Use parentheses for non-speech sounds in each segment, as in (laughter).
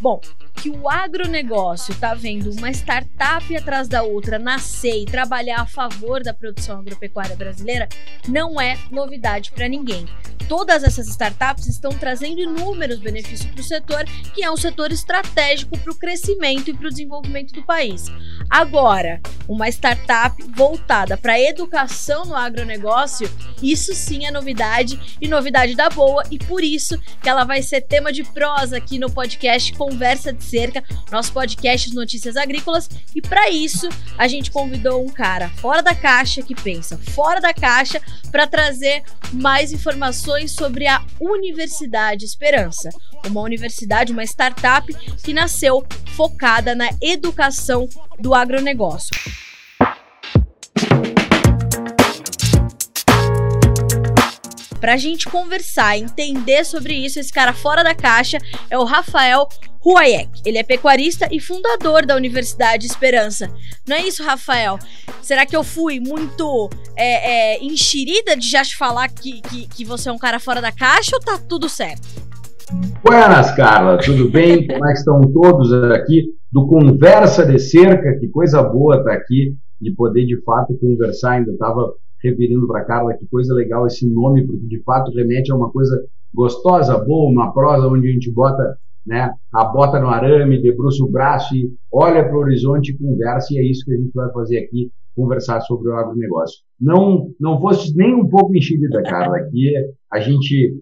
Bom, que o agronegócio está vendo uma startup atrás da outra nascer e trabalhar a favor da produção agropecuária brasileira não é novidade para ninguém. Todas essas startups estão trazendo inúmeros benefícios para o setor, que é um setor estratégico para o crescimento e para o desenvolvimento do país. Agora, uma startup voltada para educação no agronegócio, isso sim é novidade e novidade da boa, e por isso que ela vai ser tema de prosa aqui no podcast Conversa de Cerca, nosso podcast de notícias agrícolas. E para isso, a gente convidou um cara fora da caixa que pensa fora da caixa para trazer mais informações sobre a Universidade Esperança, uma universidade, uma startup que nasceu focada na educação do agronegócio. Para a gente conversar, entender sobre isso, esse cara fora da caixa é o Rafael Huayek. Ele é pecuarista e fundador da Universidade Esperança. Não é isso, Rafael? Será que eu fui muito é, é, enxerida de já te falar que, que, que você é um cara fora da caixa ou tá tudo certo? Buenas, Carla, tudo bem? (laughs) Como é que estão todos aqui do Conversa de Cerca? Que coisa boa estar tá aqui de poder de fato conversar. Ainda estava referindo para Carla que coisa legal esse nome, porque de fato remete a uma coisa gostosa, boa, uma prosa onde a gente bota né, a bota no arame, debruça o braço e olha para o horizonte e conversa, e é isso que a gente vai fazer aqui, conversar sobre o agronegócio. Não, não fosse nem um pouco enxerida, Carla, que a gente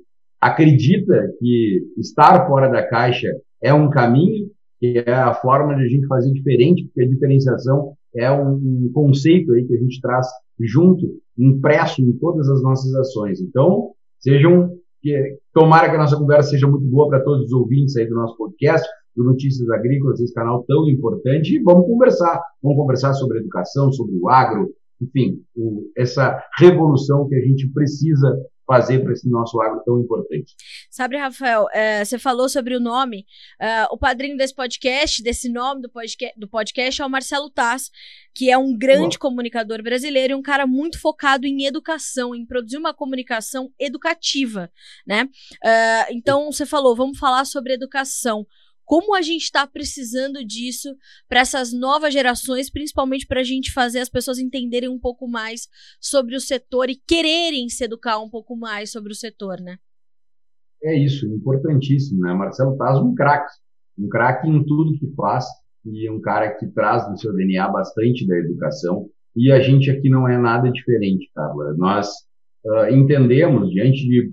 acredita que estar fora da caixa é um caminho, que é a forma de a gente fazer diferente, porque a diferenciação é um, conceito aí que a gente traz junto, impresso em todas as nossas ações. Então, sejam que tomara que a nossa conversa seja muito boa para todos os ouvintes aí do nosso podcast, do Notícias Agrícolas, esse canal tão importante, e vamos conversar. Vamos conversar sobre educação, sobre o agro, enfim, o, essa revolução que a gente precisa fazer para esse nosso agro tão importante. Sabe, Rafael, é, você falou sobre o nome. É, o padrinho desse podcast, desse nome do podcast, do podcast é o Marcelo Tass, que é um grande Boa. comunicador brasileiro e um cara muito focado em educação, em produzir uma comunicação educativa, né? É, então, você falou, vamos falar sobre educação como a gente está precisando disso para essas novas gerações, principalmente para a gente fazer as pessoas entenderem um pouco mais sobre o setor e quererem se educar um pouco mais sobre o setor, né? É isso, importantíssimo, né? Marcelo Taz um craque, um craque em tudo que faz e um cara que traz no seu DNA bastante da educação e a gente aqui não é nada diferente, Carla. Nós uh, entendemos diante de,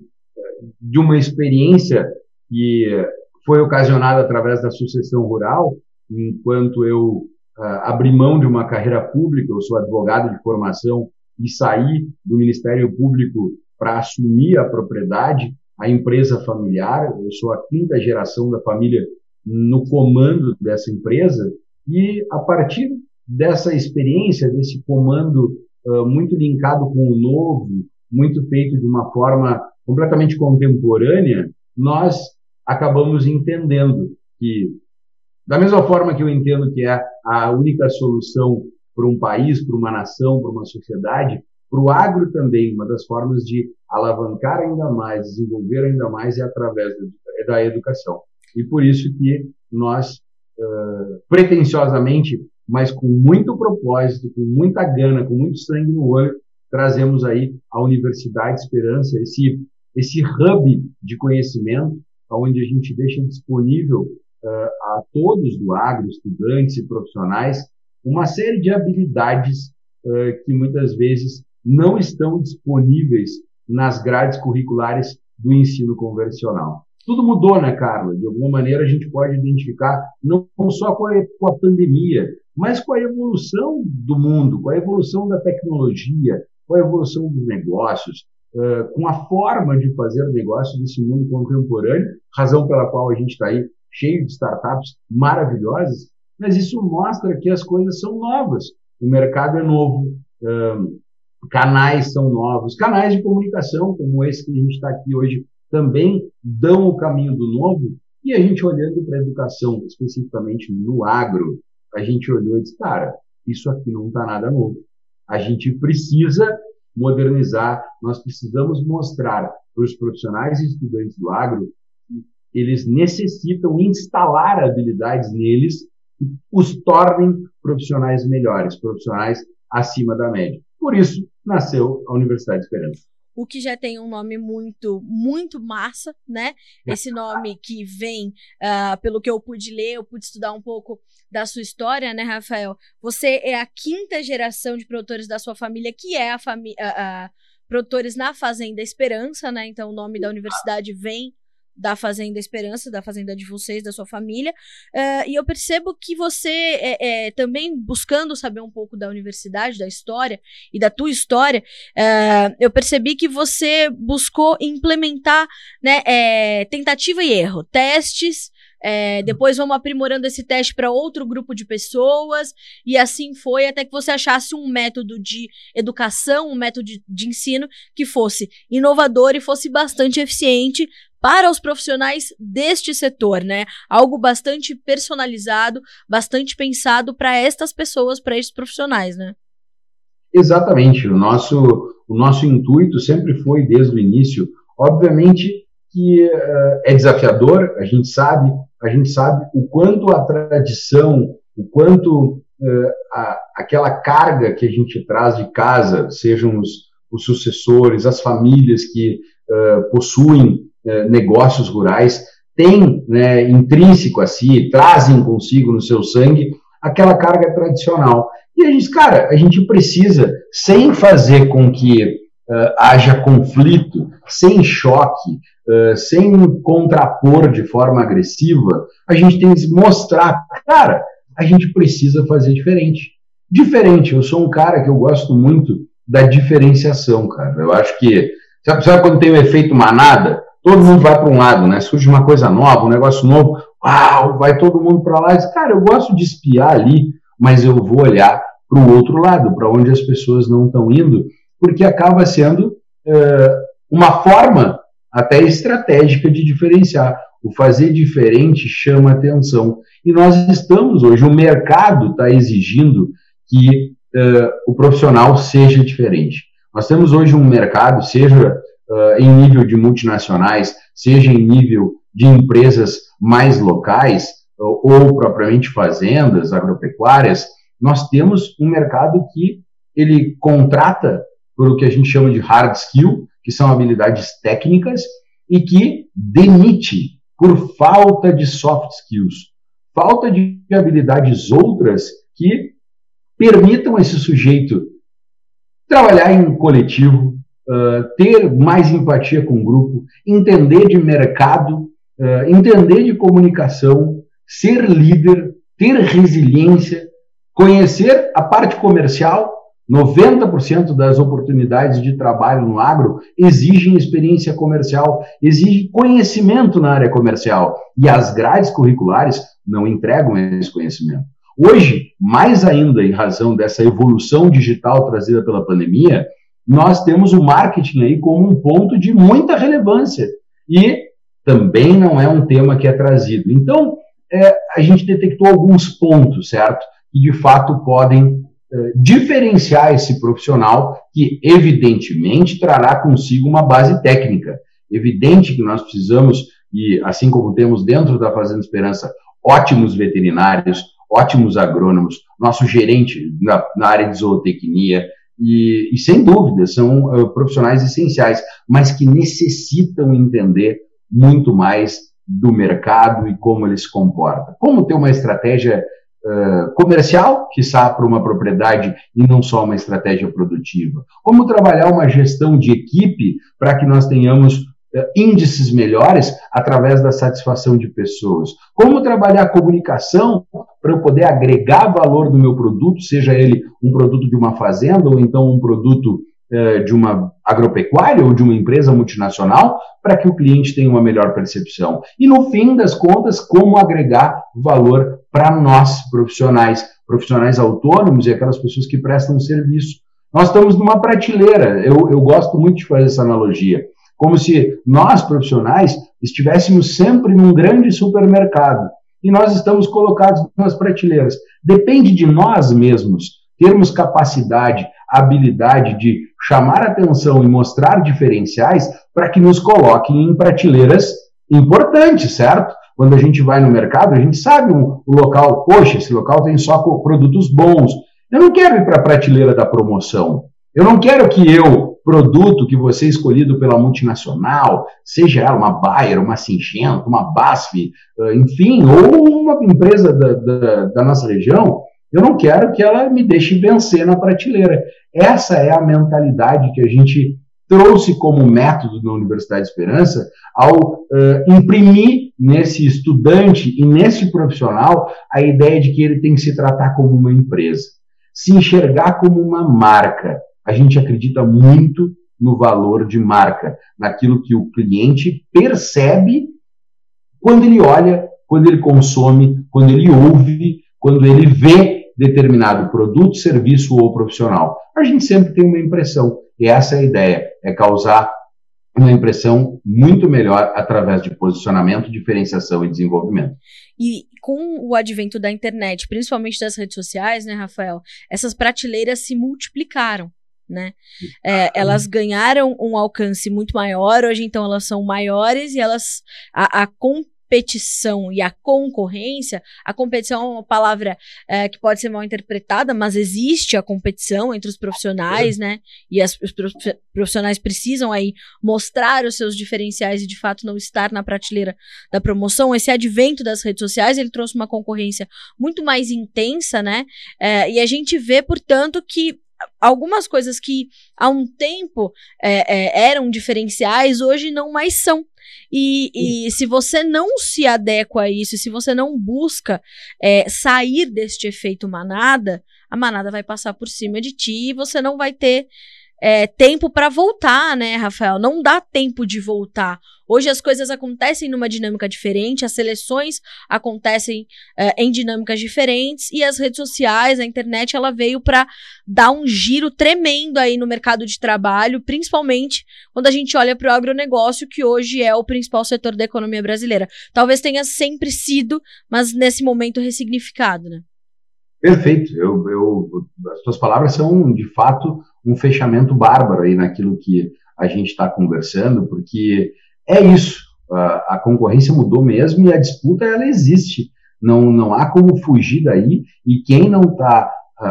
de uma experiência que foi ocasionada através da sucessão rural, enquanto eu uh, abri mão de uma carreira pública, eu sou advogado de formação e saí do Ministério Público para assumir a propriedade, a empresa familiar, eu sou a quinta geração da família no comando dessa empresa, e a partir dessa experiência, desse comando uh, muito linkado com o novo, muito feito de uma forma completamente contemporânea, nós acabamos entendendo que, da mesma forma que eu entendo que é a única solução para um país, para uma nação, para uma sociedade, para o agro também, uma das formas de alavancar ainda mais, desenvolver ainda mais é através da educação. E por isso que nós, uh, pretensiosamente, mas com muito propósito, com muita gana, com muito sangue no olho, trazemos aí a Universidade Esperança, esse, esse hub de conhecimento, onde a gente deixa disponível uh, a todos do agro, estudantes e profissionais, uma série de habilidades uh, que muitas vezes não estão disponíveis nas grades curriculares do ensino convencional. Tudo mudou, né, Carla? De alguma maneira a gente pode identificar não só com a, com a pandemia, mas com a evolução do mundo, com a evolução da tecnologia, com a evolução dos negócios, uh, com a forma de fazer negócios nesse mundo contemporâneo, razão pela qual a gente está aí cheio de startups maravilhosas, mas isso mostra que as coisas são novas. O mercado é novo, uh, canais são novos, canais de comunicação, como esse que a gente está aqui hoje, também dão o caminho do novo. E a gente olhando para a educação, especificamente no agro, a gente olhou e disse, cara, isso aqui não está nada novo. A gente precisa modernizar, nós precisamos mostrar para os profissionais e estudantes do agro que eles necessitam instalar habilidades neles que os tornem profissionais melhores, profissionais acima da média. Por isso, nasceu a Universidade de Esperança o que já tem um nome muito, muito massa, né? Esse nome que vem, uh, pelo que eu pude ler, eu pude estudar um pouco da sua história, né, Rafael? Você é a quinta geração de produtores da sua família, que é a família. Uh, produtores na Fazenda Esperança, né? Então o nome da universidade vem da Fazenda Esperança, da Fazenda de vocês, da sua família. Uh, e eu percebo que você, é, é, também buscando saber um pouco da universidade, da história e da tua história, uh, eu percebi que você buscou implementar né, é, tentativa e erro, testes. É, depois vamos aprimorando esse teste para outro grupo de pessoas, e assim foi até que você achasse um método de educação, um método de, de ensino que fosse inovador e fosse bastante eficiente para os profissionais deste setor, né? Algo bastante personalizado, bastante pensado para estas pessoas, para estes profissionais, né? Exatamente. O nosso, o nosso intuito sempre foi, desde o início, obviamente que uh, é desafiador, a gente sabe, a gente sabe o quanto a tradição, o quanto uh, a, aquela carga que a gente traz de casa, sejam os, os sucessores, as famílias que uh, possuem eh, negócios rurais têm né, intrínseco a si, trazem consigo no seu sangue aquela carga tradicional. E a gente, cara, a gente precisa, sem fazer com que uh, haja conflito, sem choque, uh, sem contrapor de forma agressiva, a gente tem que mostrar, cara, a gente precisa fazer diferente. Diferente, eu sou um cara que eu gosto muito da diferenciação, cara. Eu acho que, sabe, sabe quando tem o efeito manada? Todo mundo vai para um lado, né? Surge uma coisa nova, um negócio novo, uau, vai todo mundo para lá diz, cara, eu gosto de espiar ali, mas eu vou olhar para o outro lado, para onde as pessoas não estão indo, porque acaba sendo é, uma forma até estratégica de diferenciar. O fazer diferente chama atenção. E nós estamos hoje, o mercado está exigindo que é, o profissional seja diferente. Nós temos hoje um mercado, seja uh, em nível de multinacionais, seja em nível de empresas mais locais ou, ou propriamente fazendas agropecuárias, nós temos um mercado que ele contrata por o que a gente chama de hard skill, que são habilidades técnicas, e que demite por falta de soft skills, falta de habilidades outras que permitam esse sujeito trabalhar em coletivo, ter mais empatia com o grupo, entender de mercado, uh, entender de comunicação, ser líder, ter resiliência, conhecer a parte comercial. 90% das oportunidades de trabalho no agro exigem experiência comercial, exigem conhecimento na área comercial. E as grades curriculares não entregam esse conhecimento. Hoje, mais ainda em razão dessa evolução digital trazida pela pandemia, nós temos o marketing aí como um ponto de muita relevância. E também não é um tema que é trazido. Então, é, a gente detectou alguns pontos, certo? Que de fato podem é, diferenciar esse profissional, que evidentemente trará consigo uma base técnica. Evidente que nós precisamos, e assim como temos dentro da Fazenda Esperança, ótimos veterinários, ótimos agrônomos, nosso gerente na, na área de zootecnia, e, e sem dúvida são uh, profissionais essenciais, mas que necessitam entender muito mais do mercado e como ele se comporta. Como ter uma estratégia uh, comercial, que para uma propriedade e não só uma estratégia produtiva. Como trabalhar uma gestão de equipe para que nós tenhamos índices melhores através da satisfação de pessoas. Como trabalhar a comunicação para eu poder agregar valor do meu produto, seja ele um produto de uma fazenda ou então um produto eh, de uma agropecuária ou de uma empresa multinacional, para que o cliente tenha uma melhor percepção. E no fim das contas, como agregar valor para nós, profissionais, profissionais autônomos e aquelas pessoas que prestam serviço. Nós estamos numa prateleira, eu, eu gosto muito de fazer essa analogia como se nós, profissionais, estivéssemos sempre num grande supermercado e nós estamos colocados nas prateleiras. Depende de nós mesmos termos capacidade, habilidade de chamar atenção e mostrar diferenciais para que nos coloquem em prateleiras importantes, certo? Quando a gente vai no mercado, a gente sabe o local, poxa, esse local tem só produtos bons. Eu não quero ir para a prateleira da promoção. Eu não quero que eu, produto que você escolhido pela multinacional, seja ela uma Bayer, uma Singenta, uma BASF, eh, enfim, ou uma empresa da, da, da nossa região, eu não quero que ela me deixe vencer na prateleira. Essa é a mentalidade que a gente trouxe como método na Universidade de Esperança ao uh, imprimir nesse estudante e nesse profissional a ideia de que ele tem que se tratar como uma empresa, se enxergar como uma marca. A gente acredita muito no valor de marca, naquilo que o cliente percebe quando ele olha, quando ele consome, quando ele ouve, quando ele vê determinado produto, serviço ou profissional. A gente sempre tem uma impressão, e essa é a ideia, é causar uma impressão muito melhor através de posicionamento, diferenciação e desenvolvimento. E com o advento da internet, principalmente das redes sociais, né, Rafael, essas prateleiras se multiplicaram. Né? É, elas ganharam um alcance muito maior, hoje então elas são maiores e elas a, a, competição e a concorrência, a competição é uma palavra é, que pode ser mal interpretada, mas existe a competição entre os profissionais, né? E as, os profissionais precisam aí mostrar os seus diferenciais e de fato não estar na prateleira da promoção. Esse advento das redes sociais ele trouxe uma concorrência muito mais intensa, né? É, e a gente vê, portanto, que algumas coisas que há um tempo é, é, eram diferenciais hoje não mais são. E, e se você não se adequa a isso, se você não busca é, sair deste efeito manada, a manada vai passar por cima de ti e você não vai ter é, tempo para voltar, né, Rafael? Não dá tempo de voltar. Hoje as coisas acontecem numa dinâmica diferente, as seleções acontecem é, em dinâmicas diferentes e as redes sociais, a internet, ela veio para dar um giro tremendo aí no mercado de trabalho, principalmente quando a gente olha para o agronegócio, que hoje é o principal setor da economia brasileira. Talvez tenha sempre sido, mas nesse momento ressignificado, né? Perfeito. Eu, eu, as suas palavras são, de fato, um fechamento bárbaro aí naquilo que a gente está conversando, porque é isso. A, a, concorrência mudou mesmo e a disputa ela existe. Não, não há como fugir daí. E quem não está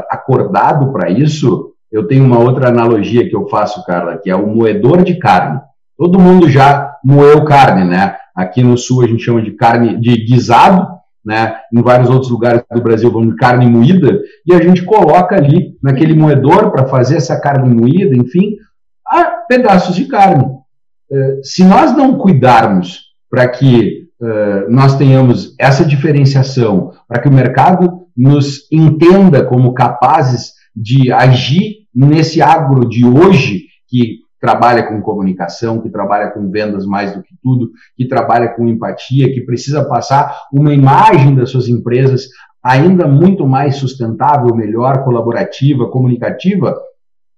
acordado para isso, eu tenho uma outra analogia que eu faço, Carla, que é o moedor de carne. Todo mundo já moeu carne, né? Aqui no sul a gente chama de carne de guisado, né? Em vários outros lugares do Brasil de carne moída e a gente coloca ali naquele moedor para fazer essa carne moída, enfim, pedaços de carne. Eh, se nós não cuidarmos para que eh, nós tenhamos essa diferenciação, para que o mercado nos entenda como capazes de agir nesse agro de hoje, que trabalha com comunicação, que trabalha com vendas mais do que tudo, que trabalha com empatia, que precisa passar uma imagem das suas empresas ainda muito mais sustentável, melhor, colaborativa, comunicativa,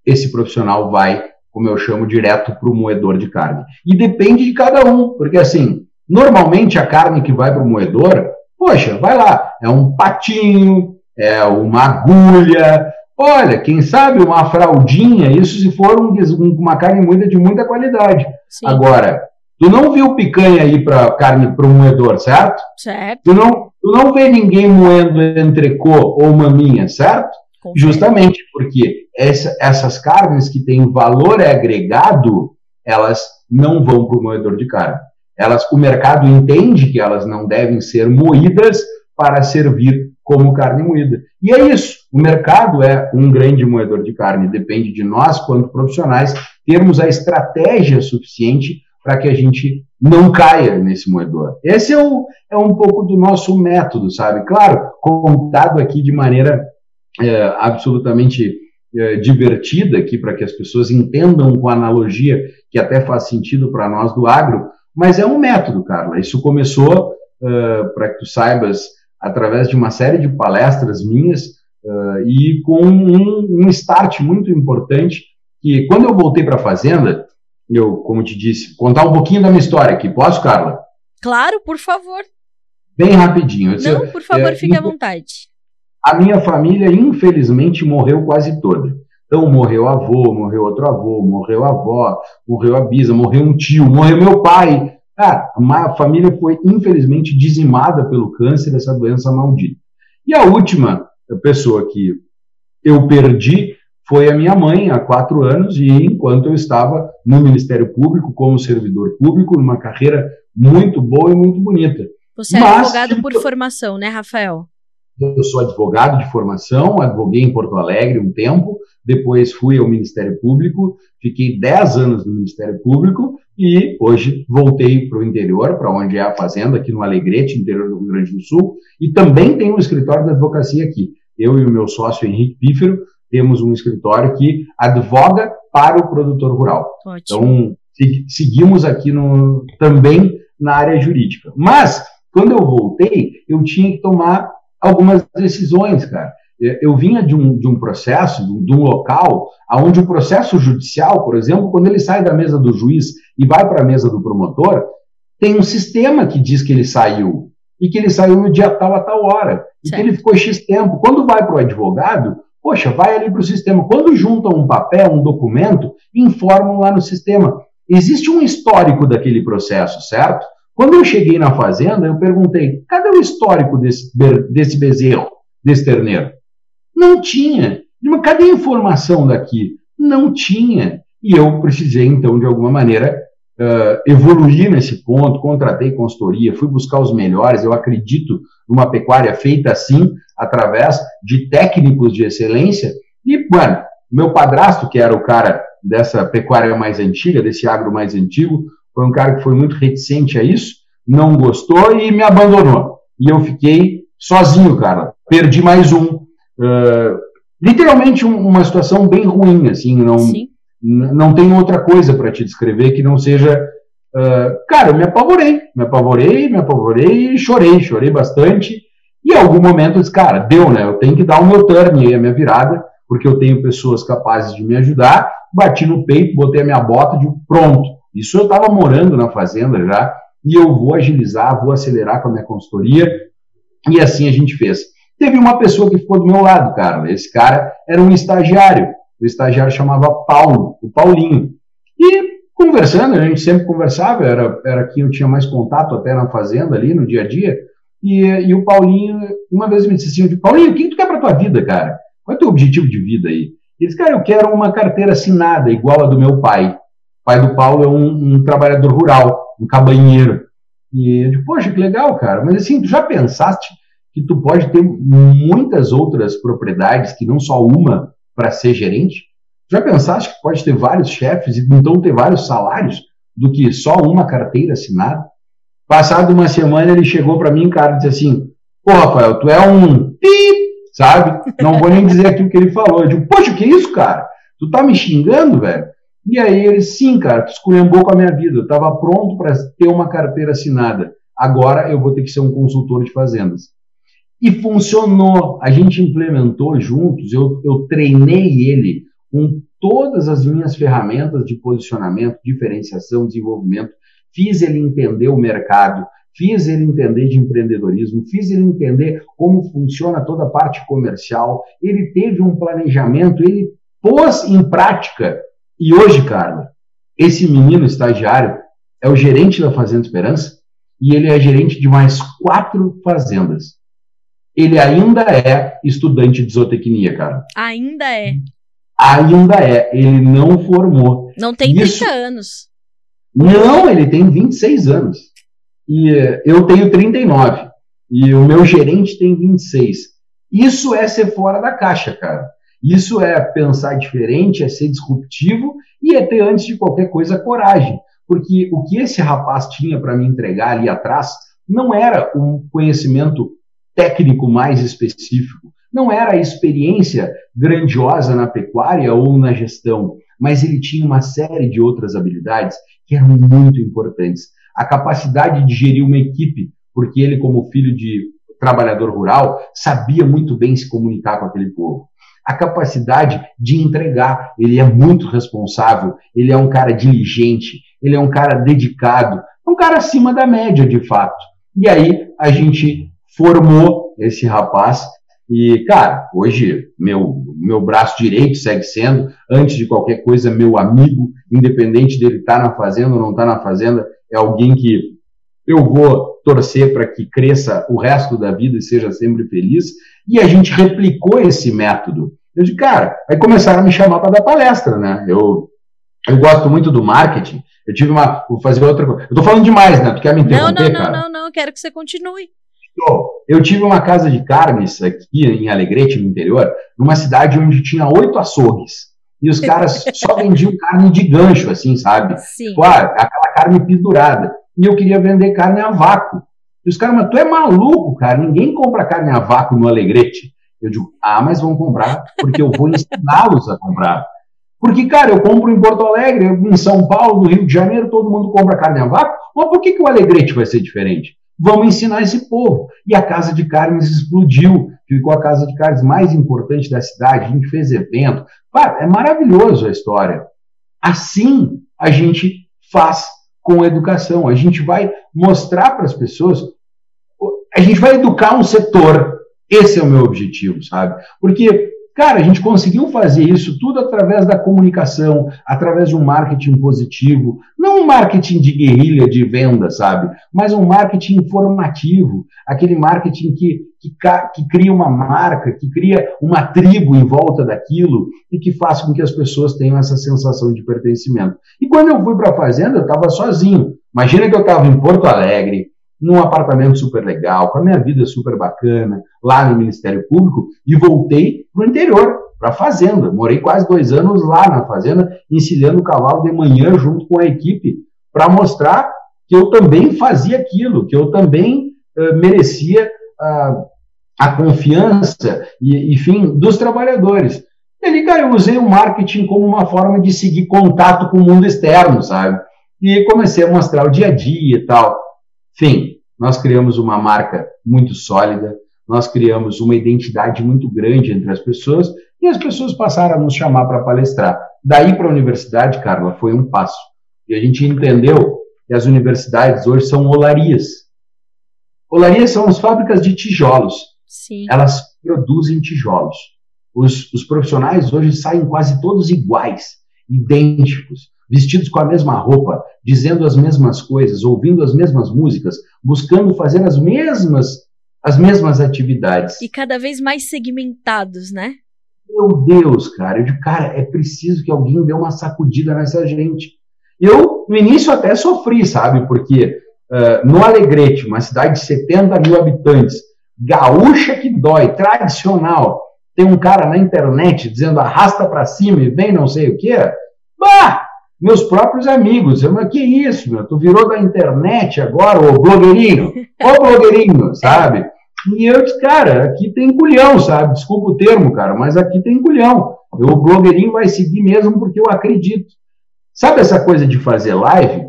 esse profissional vai, como eu chamo, direto para o moedor de carne. E depende de cada um, porque assim, normalmente a carne que vai para o moedor, poxa, vai lá, é um patinho, é uma agulha, Olha, quem sabe uma fraldinha, isso se for um, uma carne moída de muita qualidade. Sim. Agora, tu não viu picanha aí para carne para o moedor, certo? Certo. Tu não, tu não vê ninguém moendo entrecô ou maminha, certo? Com Justamente porque essa, essas carnes que têm valor agregado, elas não vão para o moedor de carne. Elas, o mercado entende que elas não devem ser moídas para servir como carne moída. E é isso. O mercado é um grande moedor de carne. Depende de nós, quanto profissionais, termos a estratégia suficiente para que a gente não caia nesse moedor. Esse é, o, é um pouco do nosso método, sabe? Claro, contado aqui de maneira é, absolutamente é, divertida aqui para que as pessoas entendam com analogia que até faz sentido para nós do agro, mas é um método, Carla. Isso começou, para que tu saibas, através de uma série de palestras minhas uh, e com um, um, start muito importante que quando eu voltei para a fazenda, eu, como te disse, contar um pouquinho da minha história aqui. Posso, Carla? Claro, por favor. Bem rapidinho. Não, por favor, é, fique à vontade. A minha família, infelizmente, morreu quase toda. Então morreu avô, morreu outro avô, morreu avó, morreu a bisa, morreu um tio, morreu meu pai. Ah, a família foi infelizmente dizimada pelo câncer, essa doença maldita. E a última pessoa que eu perdi foi a minha mãe há quatro anos e enquanto eu estava no Ministério Público como servidor público, numa carreira muito boa e muito bonita. Você é Mas, advogado por formação, né, Rafael? Eu sou advogado de formação, advoguei em Porto Alegre um tempo, depois fui ao Ministério Público, fiquei 10 anos no Ministério Público e hoje voltei para o interior, para onde é a fazenda, aqui no Alegrete, interior do Rio Grande do Sul, e também tenho um escritório de advocacia aqui. Eu e o meu sócio Henrique Pífero temos um escritório que advoga para o produtor rural. Ótimo. Então, seguimos aqui no, também na área jurídica. Mas, quando eu voltei, eu tinha que tomar algumas decisões, cara. Eu vinha de um, de um processo, de um local, onde o processo judicial, por exemplo, quando ele sai da mesa do juiz e vai para a mesa do promotor, tem um sistema que diz que ele saiu e que ele saiu no dia tal a tal hora e certo. que ele ficou X tempo. Quando vai para o advogado, poxa, vai ali para o sistema. Quando juntam um papel, um documento, informam lá no sistema. Existe um histórico daquele processo, certo? Quando eu cheguei na fazenda, eu perguntei: cadê o histórico desse, desse bezerro, desse terneiro? Não tinha. Mas cadê a informação daqui? Não tinha. E eu precisei, então, de alguma maneira, uh, evoluir nesse ponto. Contratei consultoria, fui buscar os melhores. Eu acredito numa pecuária feita assim, através de técnicos de excelência. E, mano, meu padrasto, que era o cara dessa pecuária mais antiga, desse agro mais antigo, foi um cara que foi muito reticente a isso, não gostou e me abandonou. E eu fiquei sozinho, cara. Perdi mais um. Uh, literalmente um, uma situação bem ruim, assim, não, não tem outra coisa para te descrever que não seja. Uh, cara, eu me apavorei, me apavorei, me apavorei e chorei, chorei bastante. E em algum momento eu disse, cara, deu, né? Eu tenho que dar o meu turn aí, a minha virada, porque eu tenho pessoas capazes de me ajudar. Bati no peito, botei a minha bota de pronto isso eu estava morando na fazenda já, e eu vou agilizar, vou acelerar com a minha consultoria, e assim a gente fez. Teve uma pessoa que ficou do meu lado, cara. Esse cara era um estagiário. O estagiário chamava Paulo, o Paulinho. E conversando, a gente sempre conversava, era, era quem eu tinha mais contato até na fazenda ali, no dia a dia. E, e o Paulinho, uma vez me disse assim, Paulinho, o que tu quer para tua vida, cara? Qual é o teu objetivo de vida aí? Ele disse, cara, eu quero uma carteira assinada, igual a do meu pai pai do Paulo é um, um trabalhador rural, um cabanheiro. E eu digo, poxa, que legal, cara. Mas assim, tu já pensaste que tu pode ter muitas outras propriedades, que não só uma, para ser gerente? Já pensaste que pode ter vários chefes e então ter vários salários do que só uma carteira assinada? Passado uma semana ele chegou para mim, cara, e disse assim: Pô, Rafael, tu é um sabe? Não vou nem dizer aquilo que ele falou. Eu digo, poxa, que é isso, cara? Tu tá me xingando, velho? E aí ele, sim, cara, tu esculhambou com a minha vida. Eu estava pronto para ter uma carteira assinada. Agora eu vou ter que ser um consultor de fazendas. E funcionou. A gente implementou juntos, eu, eu treinei ele com todas as minhas ferramentas de posicionamento, diferenciação, desenvolvimento. Fiz ele entender o mercado, fiz ele entender de empreendedorismo, fiz ele entender como funciona toda a parte comercial. Ele teve um planejamento, ele pôs em prática e hoje, Carla, esse menino estagiário é o gerente da Fazenda Esperança e ele é gerente de mais quatro fazendas. Ele ainda é estudante de zootecnia, cara. Ainda é. Ainda é. Ele não formou. Não tem Isso... 30 anos. Não, ele tem 26 anos. E eh, eu tenho 39. E o meu gerente tem 26. Isso é ser fora da caixa, cara. Isso é pensar diferente, é ser disruptivo e é ter, antes de qualquer coisa, coragem. Porque o que esse rapaz tinha para me entregar ali atrás não era um conhecimento técnico mais específico, não era a experiência grandiosa na pecuária ou na gestão, mas ele tinha uma série de outras habilidades que eram muito importantes. A capacidade de gerir uma equipe, porque ele, como filho de trabalhador rural, sabia muito bem se comunicar com aquele povo a capacidade de entregar. Ele é muito responsável, ele é um cara diligente, ele é um cara dedicado, um cara acima da média, de fato. E aí a gente formou esse rapaz E, cara, hoje meu, meu braço direito segue sendo, antes de qualquer coisa, meu amigo, independente dele estar tá na fazenda ou não estar tá na fazenda, é alguém que eu vou torcer para que cresça o resto da vida e seja sempre feliz. E a gente replicou esse método. Eu disse, cara, aí começaram a me chamar para dar palestra, né? Eu, eu gosto muito do marketing. Eu tive uma. Vou fazer outra coisa. Eu tô falando demais, né? Tu quer me interromper? Não, não, cara? não, não, não. Quero que você continue. Eu tive uma casa de carnes aqui em Alegrete, no interior, numa cidade onde tinha oito açougues. E os caras (laughs) só vendiam carne de gancho, assim, sabe? Sim. Tipo, ah, aquela carne pendurada. E eu queria vender carne a vácuo. E os caras, mas tu é maluco, cara. Ninguém compra carne a vácuo no Alegrete. Eu digo, ah, mas vão comprar, porque eu vou ensiná-los a comprar. Porque, cara, eu compro em Porto Alegre, em São Paulo, no Rio de Janeiro, todo mundo compra carne a vácuo. Mas por que, que o Alegrete vai ser diferente? Vamos ensinar esse povo. E a Casa de Carnes explodiu, ficou a Casa de Carnes mais importante da cidade, a gente fez evento. É maravilhoso a história. Assim a gente faz com a educação. A gente vai mostrar para as pessoas, a gente vai educar um setor. Esse é o meu objetivo, sabe? Porque Cara, a gente conseguiu fazer isso tudo através da comunicação, através de um marketing positivo, não um marketing de guerrilha de venda, sabe? Mas um marketing informativo, aquele marketing que, que, que cria uma marca, que cria uma tribo em volta daquilo e que faz com que as pessoas tenham essa sensação de pertencimento. E quando eu fui para a fazenda, eu estava sozinho. Imagina que eu estava em Porto Alegre, num apartamento super legal, com a minha vida super bacana, lá no Ministério Público, e voltei para o interior, para a fazenda. Morei quase dois anos lá na fazenda, encilhando o cavalo de manhã junto com a equipe, para mostrar que eu também fazia aquilo, que eu também uh, merecia uh, a confiança e, enfim, dos trabalhadores. E ali, cara, eu usei o marketing como uma forma de seguir contato com o mundo externo, sabe? E comecei a mostrar o dia a dia e tal. Enfim, nós criamos uma marca muito sólida, nós criamos uma identidade muito grande entre as pessoas e as pessoas passaram a nos chamar para palestrar. Daí para a universidade, Carla, foi um passo. E a gente entendeu que as universidades hoje são olarias. Olarias são as fábricas de tijolos. Sim. Elas produzem tijolos. Os, os profissionais hoje saem quase todos iguais, idênticos vestidos com a mesma roupa, dizendo as mesmas coisas, ouvindo as mesmas músicas, buscando fazer as mesmas as mesmas atividades. E cada vez mais segmentados, né? Meu Deus, cara, eu digo, cara, é preciso que alguém dê uma sacudida nessa gente. Eu, no início, até sofri, sabe? Porque uh, no Alegrete, uma cidade de 70 mil habitantes, gaúcha que dói, tradicional, tem um cara na internet dizendo arrasta para cima e vem não sei o quê. Bah! Meus próprios amigos. Eu, mas que isso, meu? Tu virou da internet agora, ô blogueirinho, ô blogueirinho, (laughs) sabe? E eu disse, cara, aqui tem culhão, sabe? Desculpa o termo, cara, mas aqui tem culhão. O blogueirinho vai seguir mesmo porque eu acredito. Sabe essa coisa de fazer live?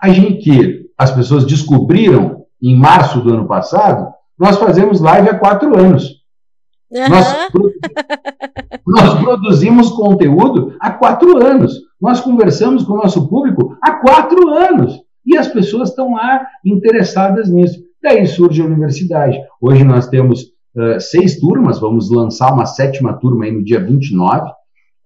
A gente que as pessoas descobriram em março do ano passado, nós fazemos live há quatro anos. Uhum. Nós, nós produzimos conteúdo há quatro anos. Nós conversamos com o nosso público há quatro anos. E as pessoas estão lá interessadas nisso. Daí surge a universidade. Hoje nós temos uh, seis turmas, vamos lançar uma sétima turma aí no dia 29.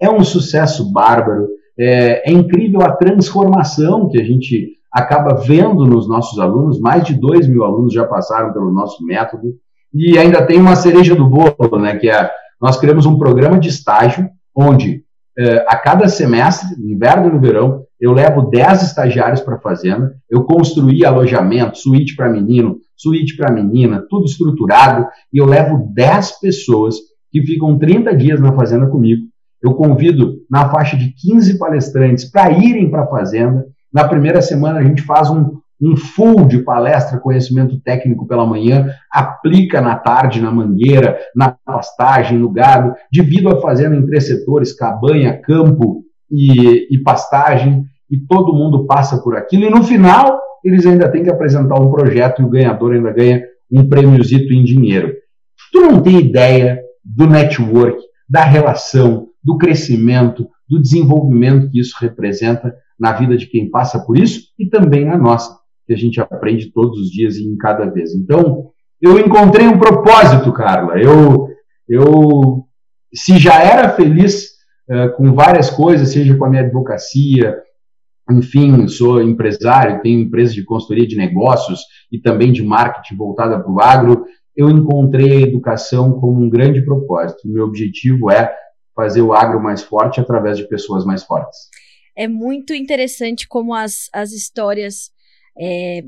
É um sucesso bárbaro. É, é incrível a transformação que a gente acaba vendo nos nossos alunos. Mais de dois mil alunos já passaram pelo nosso método. E ainda tem uma cereja do bolo, né, que é nós criamos um programa de estágio onde eh, a cada semestre, no inverno e no verão, eu levo 10 estagiários para a fazenda, eu construí alojamento, suíte para menino, suíte para menina, tudo estruturado, e eu levo 10 pessoas que ficam 30 dias na fazenda comigo. Eu convido na faixa de 15 palestrantes para irem para a fazenda. Na primeira semana a gente faz um, um full de palestra, conhecimento técnico pela manhã, aplica na tarde na mangueira, na pastagem, no gado, divido a fazenda em três setores, cabanha, campo e, e pastagem, e todo mundo passa por aquilo, e no final eles ainda têm que apresentar um projeto e o ganhador ainda ganha um prêmiozito em dinheiro. Tu não tem ideia do network, da relação, do crescimento, do desenvolvimento que isso representa na vida de quem passa por isso e também na nossa que a gente aprende todos os dias e em cada vez. Então, eu encontrei um propósito, Carla. Eu, Eu, se já era feliz uh, com várias coisas, seja com a minha advocacia, enfim, sou empresário, tenho empresa de consultoria de negócios e também de marketing voltada para o agro, eu encontrei a educação como um grande propósito. Meu objetivo é fazer o agro mais forte através de pessoas mais fortes. É muito interessante como as, as histórias é,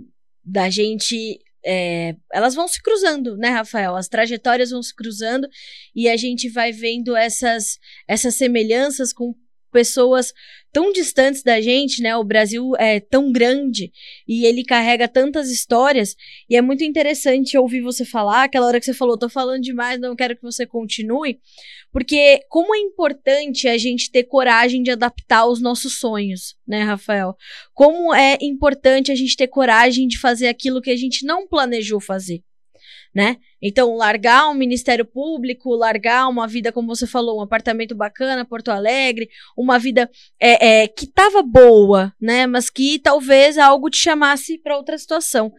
da gente é, elas vão se cruzando, né, Rafael? As trajetórias vão se cruzando e a gente vai vendo essas, essas semelhanças com pessoas tão distantes da gente, né? O Brasil é tão grande e ele carrega tantas histórias e é muito interessante ouvir você falar, aquela hora que você falou, tô falando demais, não quero que você continue, porque como é importante a gente ter coragem de adaptar os nossos sonhos, né, Rafael? Como é importante a gente ter coragem de fazer aquilo que a gente não planejou fazer né? Então, largar um ministério público, largar uma vida, como você falou, um apartamento bacana, Porto Alegre, uma vida é, é, que estava boa, né? Mas que talvez algo te chamasse para outra situação.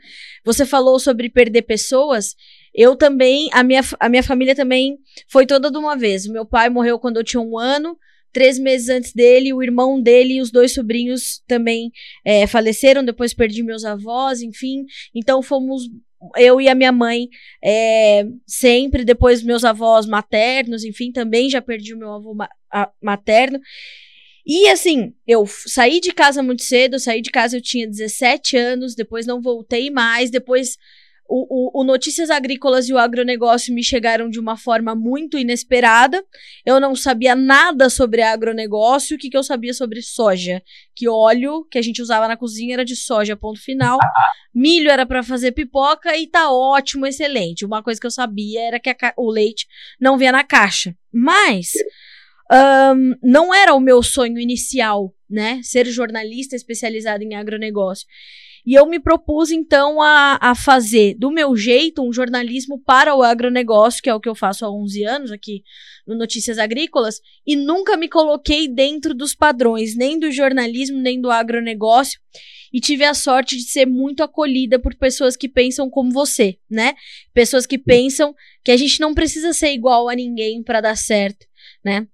Você falou sobre perder pessoas. Eu também, a minha, a minha família também foi toda de uma vez. Meu pai morreu quando eu tinha um ano. Três meses antes dele, o irmão dele e os dois sobrinhos também é, faleceram. Depois perdi meus avós, enfim. Então fomos eu e a minha mãe é, sempre, depois meus avós maternos, enfim, também já perdi o meu avô ma materno. E assim, eu saí de casa muito cedo, saí de casa eu tinha 17 anos, depois não voltei mais, depois o, o, o, Notícias Agrícolas e o agronegócio me chegaram de uma forma muito inesperada. Eu não sabia nada sobre agronegócio. O que, que eu sabia sobre soja? Que óleo que a gente usava na cozinha era de soja, ponto final. Milho era para fazer pipoca e tá ótimo, excelente. Uma coisa que eu sabia era que o leite não vinha na caixa. Mas um, não era o meu sonho inicial, né? Ser jornalista especializado em agronegócio. E eu me propus, então, a, a fazer, do meu jeito, um jornalismo para o agronegócio, que é o que eu faço há 11 anos aqui no Notícias Agrícolas, e nunca me coloquei dentro dos padrões, nem do jornalismo, nem do agronegócio. E tive a sorte de ser muito acolhida por pessoas que pensam como você, né? Pessoas que pensam que a gente não precisa ser igual a ninguém para dar certo, né?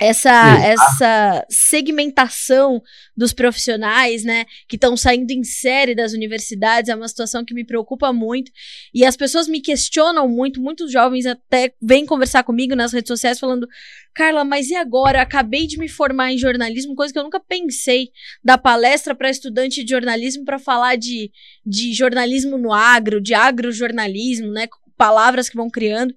Essa, essa segmentação dos profissionais, né, que estão saindo em série das universidades é uma situação que me preocupa muito. E as pessoas me questionam muito, muitos jovens até vêm conversar comigo nas redes sociais falando: Carla, mas e agora? Acabei de me formar em jornalismo, coisa que eu nunca pensei dar palestra para estudante de jornalismo para falar de, de jornalismo no agro, de agrojornalismo, né, palavras que vão criando.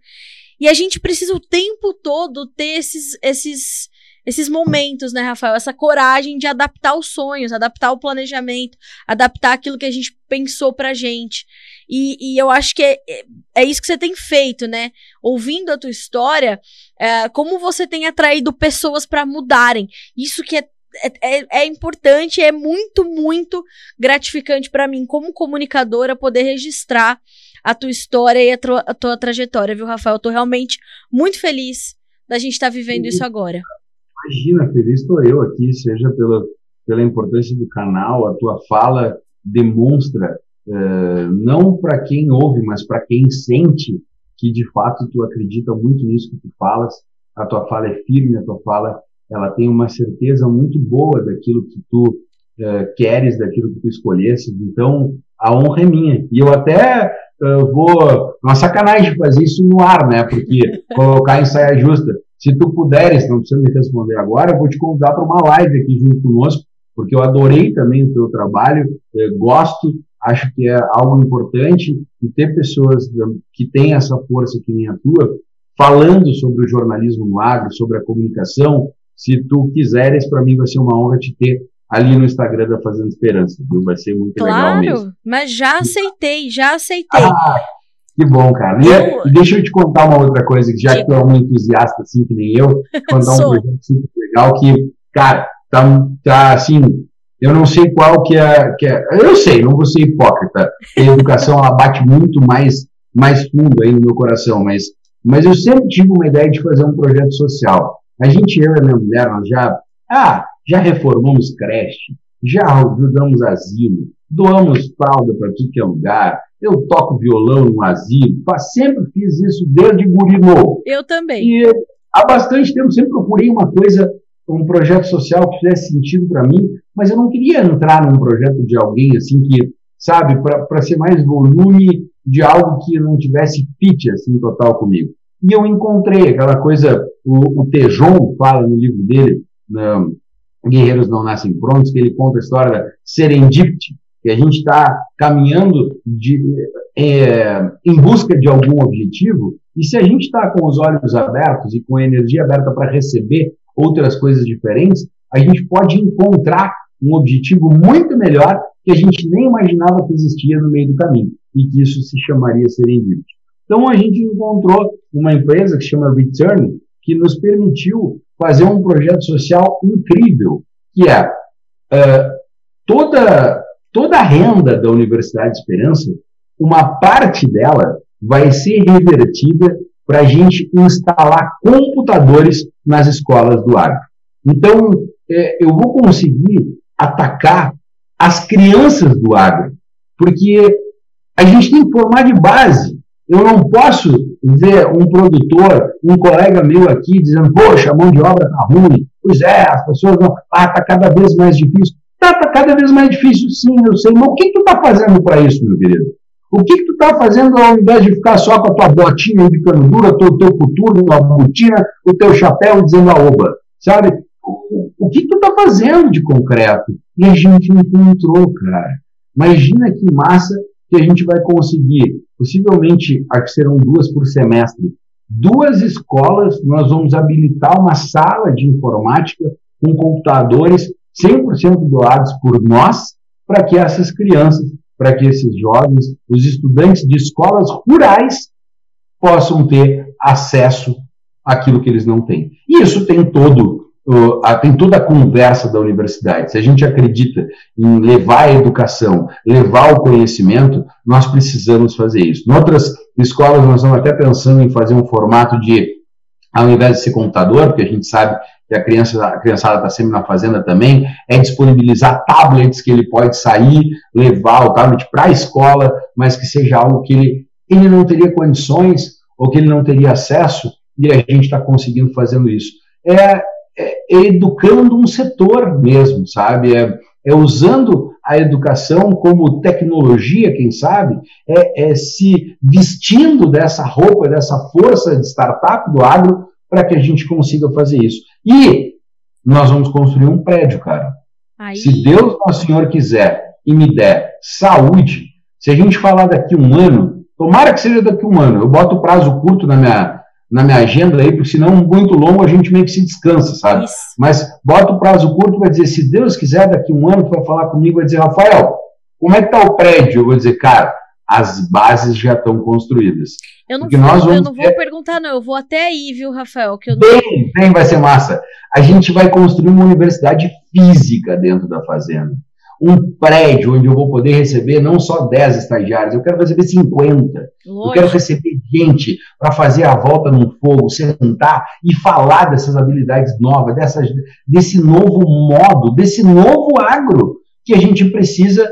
E a gente precisa o tempo todo ter esses, esses, esses momentos, né, Rafael? Essa coragem de adaptar os sonhos, adaptar o planejamento, adaptar aquilo que a gente pensou pra gente. E, e eu acho que é, é, é isso que você tem feito, né? Ouvindo a tua história, é, como você tem atraído pessoas para mudarem. Isso que é é, é, é, importante, é muito, muito gratificante para mim, como comunicadora, poder registrar a tua história e a, tua, a tua trajetória, viu, Rafael? Eu tô realmente muito feliz da gente estar tá vivendo isso agora. Imagina, feliz estou eu aqui, seja pela, pela importância do canal, a tua fala demonstra, uh, não para quem ouve, mas para quem sente que de fato tu acredita muito nisso que tu falas, a tua fala é firme, a tua fala ela tem uma certeza muito boa daquilo que tu uh, queres, daquilo que tu escolhesse, então a honra é minha. E eu até eu vou. Uma sacanagem fazer isso no ar, né? Porque colocar em saia justa. Se tu puderes, não precisa me responder agora, eu vou te convidar para uma live aqui junto conosco, porque eu adorei também o teu trabalho, gosto, acho que é algo importante e ter pessoas que têm essa força que nem a tua, falando sobre o jornalismo no agro, sobre a comunicação. Se tu quiseres, para mim vai ser uma honra te ter ali no Instagram da Fazenda Esperança, viu? Vai ser muito claro, legal mesmo. Claro, mas já aceitei, já aceitei. Ah, que bom, cara. E, é, eu... e, deixa eu te contar uma outra coisa, que já que tu é um entusiasta assim que nem eu, contar um projeto super legal que, cara, tá, tá assim, eu não sei qual que é, que é, eu sei, não vou ser hipócrita, a educação ela bate muito mais, mais fundo aí no meu coração, mas, mas eu sempre tive uma ideia de fazer um projeto social. A gente, eu e a minha mulher, nós já, ah, já reformamos creche, já ajudamos asilo, doamos fralda para tudo que é lugar, eu toco violão no asilo, sempre fiz isso desde guri Eu também. E há bastante tempo sempre procurei uma coisa, um projeto social que fizesse sentido para mim, mas eu não queria entrar num projeto de alguém assim que, sabe, para ser mais volume de algo que não tivesse fit assim total comigo. E eu encontrei aquela coisa, o, o Tejon fala no livro dele, Guerreiros Não Nascem Prontos, que ele conta a história da serendipity, que a gente está caminhando de, é, em busca de algum objetivo, e se a gente está com os olhos abertos e com a energia aberta para receber outras coisas diferentes, a gente pode encontrar um objetivo muito melhor que a gente nem imaginava que existia no meio do caminho, e que isso se chamaria serendipity. Então a gente encontrou uma empresa que se chama Return, que nos permitiu fazer um projeto social incrível, que é uh, toda, toda a renda da Universidade de Esperança, uma parte dela vai ser revertida para a gente instalar computadores nas escolas do agro. Então, é, eu vou conseguir atacar as crianças do agro, porque a gente tem que formar de base. Eu não posso ver um produtor, um colega meu aqui, dizendo, poxa, a mão de obra está ruim. Pois é, as pessoas vão, ah, está cada vez mais difícil. Está tá cada vez mais difícil, sim, eu sei. Mas o que, que tu está fazendo para isso, meu querido? O que, que tu está fazendo ao invés de ficar só com a tua botinha de cano dura, o teu, coturno, a botina, o teu chapéu dizendo a oba? Sabe? O, que tu está fazendo de concreto? E a gente encontrou, cara. Imagina que massa que a gente vai conseguir, possivelmente, acho que serão duas por semestre, duas escolas, nós vamos habilitar uma sala de informática com computadores 100% doados por nós, para que essas crianças, para que esses jovens, os estudantes de escolas rurais possam ter acesso àquilo que eles não têm. E isso tem todo tem toda a conversa da universidade. Se a gente acredita em levar a educação, levar o conhecimento, nós precisamos fazer isso. Em outras escolas, nós estamos até pensando em fazer um formato de, ao invés de ser computador, porque a gente sabe que a, criança, a criançada está sempre na fazenda também, é disponibilizar tablets que ele pode sair, levar o tablet para a escola, mas que seja algo que ele, ele não teria condições ou que ele não teria acesso, e a gente está conseguindo fazendo isso. É, é, educando um setor mesmo, sabe? É, é, usando a educação como tecnologia, quem sabe, é, é, se vestindo dessa roupa, dessa força de startup do agro, para que a gente consiga fazer isso. E nós vamos construir um prédio, cara. Aí... Se Deus, nosso Senhor, quiser e me der saúde, se a gente falar daqui um ano, tomara que seja daqui um ano, eu boto o prazo curto na minha, na minha agenda aí, porque senão muito longo a gente meio que se descansa, sabe? Isso. Mas bota o prazo curto, vai dizer, se Deus quiser, daqui um ano, vai falar comigo, vai dizer, Rafael, como é que tá o prédio? Eu vou dizer, cara, as bases já estão construídas. Eu não, vou, eu não vou perguntar, não, eu vou até aí, viu, Rafael? Que eu não... Bem, bem, vai ser massa. A gente vai construir uma universidade física dentro da fazenda um prédio onde eu vou poder receber não só 10 estagiários, eu quero receber 50. Lógico. Eu quero receber gente para fazer a volta num fogo, sentar e falar dessas habilidades novas, dessas, desse novo modo, desse novo agro que a gente precisa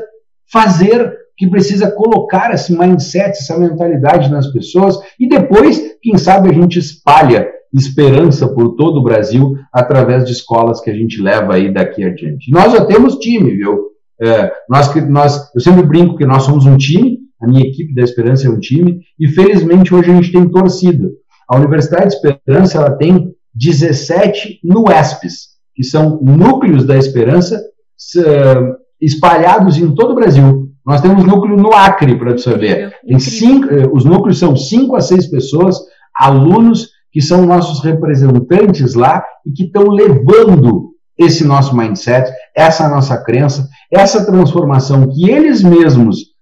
fazer, que precisa colocar esse mindset, essa mentalidade nas pessoas e depois, quem sabe, a gente espalha esperança por todo o Brasil através de escolas que a gente leva aí daqui adiante. Nós já temos time, viu? É, nós, nós, eu sempre brinco que nós somos um time, a minha equipe da Esperança é um time, e felizmente hoje a gente tem torcida. A Universidade de Esperança ela tem 17 NUESPs, que são núcleos da Esperança espalhados em todo o Brasil. Nós temos núcleo no Acre, para você ver. Tem cinco, eh, os núcleos são 5 a 6 pessoas, alunos que são nossos representantes lá e que estão levando esse nosso mindset, essa nossa crença, essa transformação que eles mesmos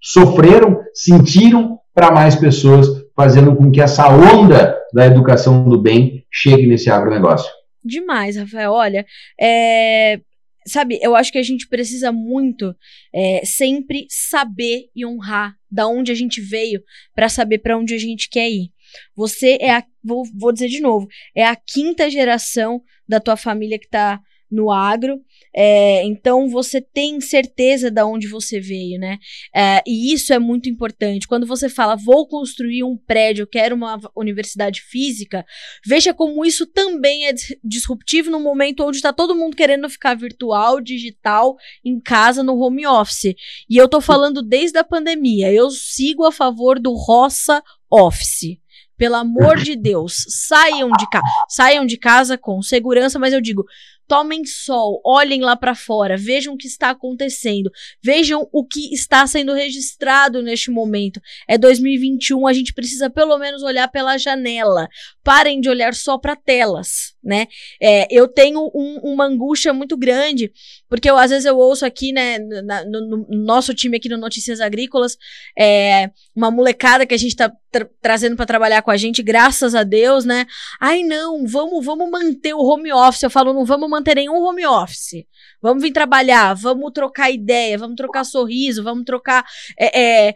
sofreram, sentiram para mais pessoas, fazendo com que essa onda da educação do bem chegue nesse agronegócio. Demais, Rafael. Olha, é, sabe, eu acho que a gente precisa muito é, sempre saber e honrar da onde a gente veio para saber para onde a gente quer ir. Você é a, vou, vou dizer de novo, é a quinta geração da tua família que está no agro. É, então você tem certeza de onde você veio, né? É, e isso é muito importante. Quando você fala, vou construir um prédio, quero uma universidade física, veja como isso também é disruptivo no momento onde está todo mundo querendo ficar virtual, digital, em casa, no home office. E eu tô falando desde a pandemia. Eu sigo a favor do roça office. Pelo amor de Deus, saiam de casa, saiam de casa com segurança, mas eu digo, tomem sol, olhem lá para fora, vejam o que está acontecendo, vejam o que está sendo registrado neste momento. É 2021, a gente precisa pelo menos olhar pela janela. Parem de olhar só para telas, né? É, eu tenho um, uma angústia muito grande, porque eu, às vezes eu ouço aqui, né, na, no, no, nosso time aqui no Notícias Agrícolas, é, uma molecada que a gente está tra trazendo para trabalhar com a gente, graças a Deus, né? Ai, não, vamos, vamos manter o home office. Eu falo, não vamos manter manter nenhum home office. Vamos vir trabalhar, vamos trocar ideia, vamos trocar sorriso, vamos trocar. É, é,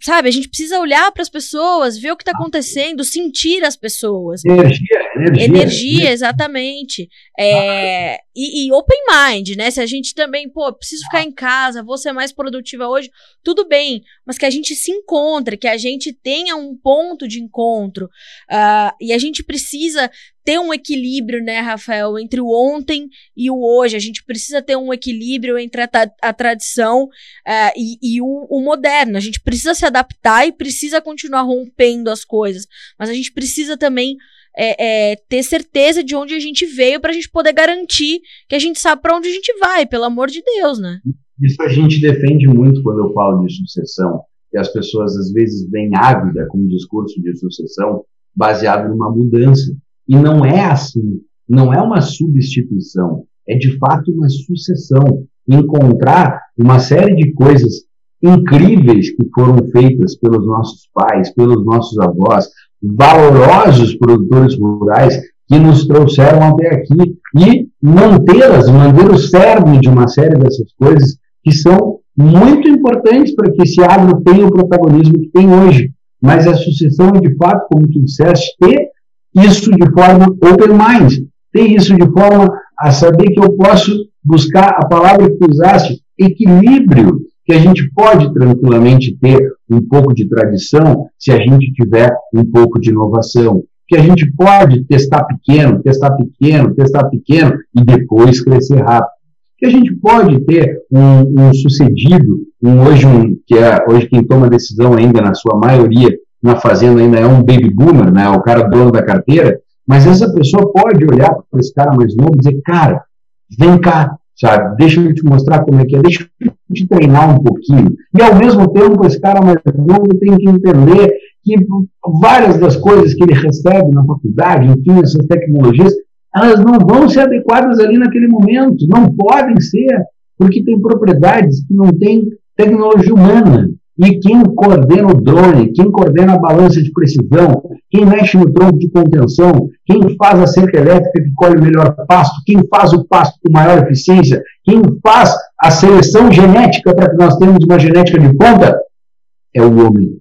sabe, a gente precisa olhar para as pessoas, ver o que está acontecendo, sentir as pessoas. Energia, energia. Energia, exatamente. É, e, e, open mind, né? Se a gente também, pô, preciso ficar em casa, vou ser mais produtiva hoje, tudo bem, mas que a gente se encontre, que a gente tenha um ponto de encontro. Uh, e a gente precisa ter um equilíbrio, né, Rafael, entre o ontem e o hoje. A gente precisa ter um equilíbrio entre a, a tradição uh, e, e o, o, moderno. A gente precisa se adaptar e precisa continuar rompendo as coisas. Mas a gente precisa também é, é, ter certeza de onde a gente veio para a gente poder garantir que a gente sabe para onde a gente vai, pelo amor de Deus, né? Isso a gente defende muito quando eu falo de sucessão. E as pessoas às vezes vêm ávida com um discurso de sucessão baseado numa mudança. E não é assim, não é uma substituição, é de fato uma sucessão. Encontrar uma série de coisas incríveis que foram feitas pelos nossos pais, pelos nossos avós, valorosos produtores rurais que nos trouxeram até aqui e mantê-las, manter o cerne de uma série dessas coisas que são muito importantes para que esse agro tenha o protagonismo que tem hoje. Mas a sucessão é, de fato, como tu disseste, ter isso de forma open mind, ter isso de forma a saber que eu posso buscar a palavra que tu usaste, equilíbrio, que a gente pode tranquilamente ter um pouco de tradição se a gente tiver um pouco de inovação, que a gente pode testar pequeno, testar pequeno, testar pequeno e depois crescer rápido. Que a gente pode ter um, um sucedido, um hoje um, que é hoje quem toma decisão ainda na sua maioria na fazenda ainda é um baby boomer, né, o cara dono da carteira, mas essa pessoa pode olhar para esse cara mais novo e dizer, cara, vem cá, sabe, deixa eu te mostrar como é que é, deixa eu te treinar um pouquinho. E ao mesmo tempo, esse cara mais novo tem que entender que várias das coisas que ele recebe na faculdade, enfim, essas tecnologias, elas não vão ser adequadas ali naquele momento, não podem ser, porque tem propriedades que não têm tecnologia humana. E quem coordena o drone, quem coordena a balança de precisão, quem mexe no tronco de contenção, quem faz a cerca elétrica que colhe o melhor pasto, quem faz o pasto com maior eficiência, quem faz a seleção genética para que nós tenhamos uma genética de ponta, é o homem.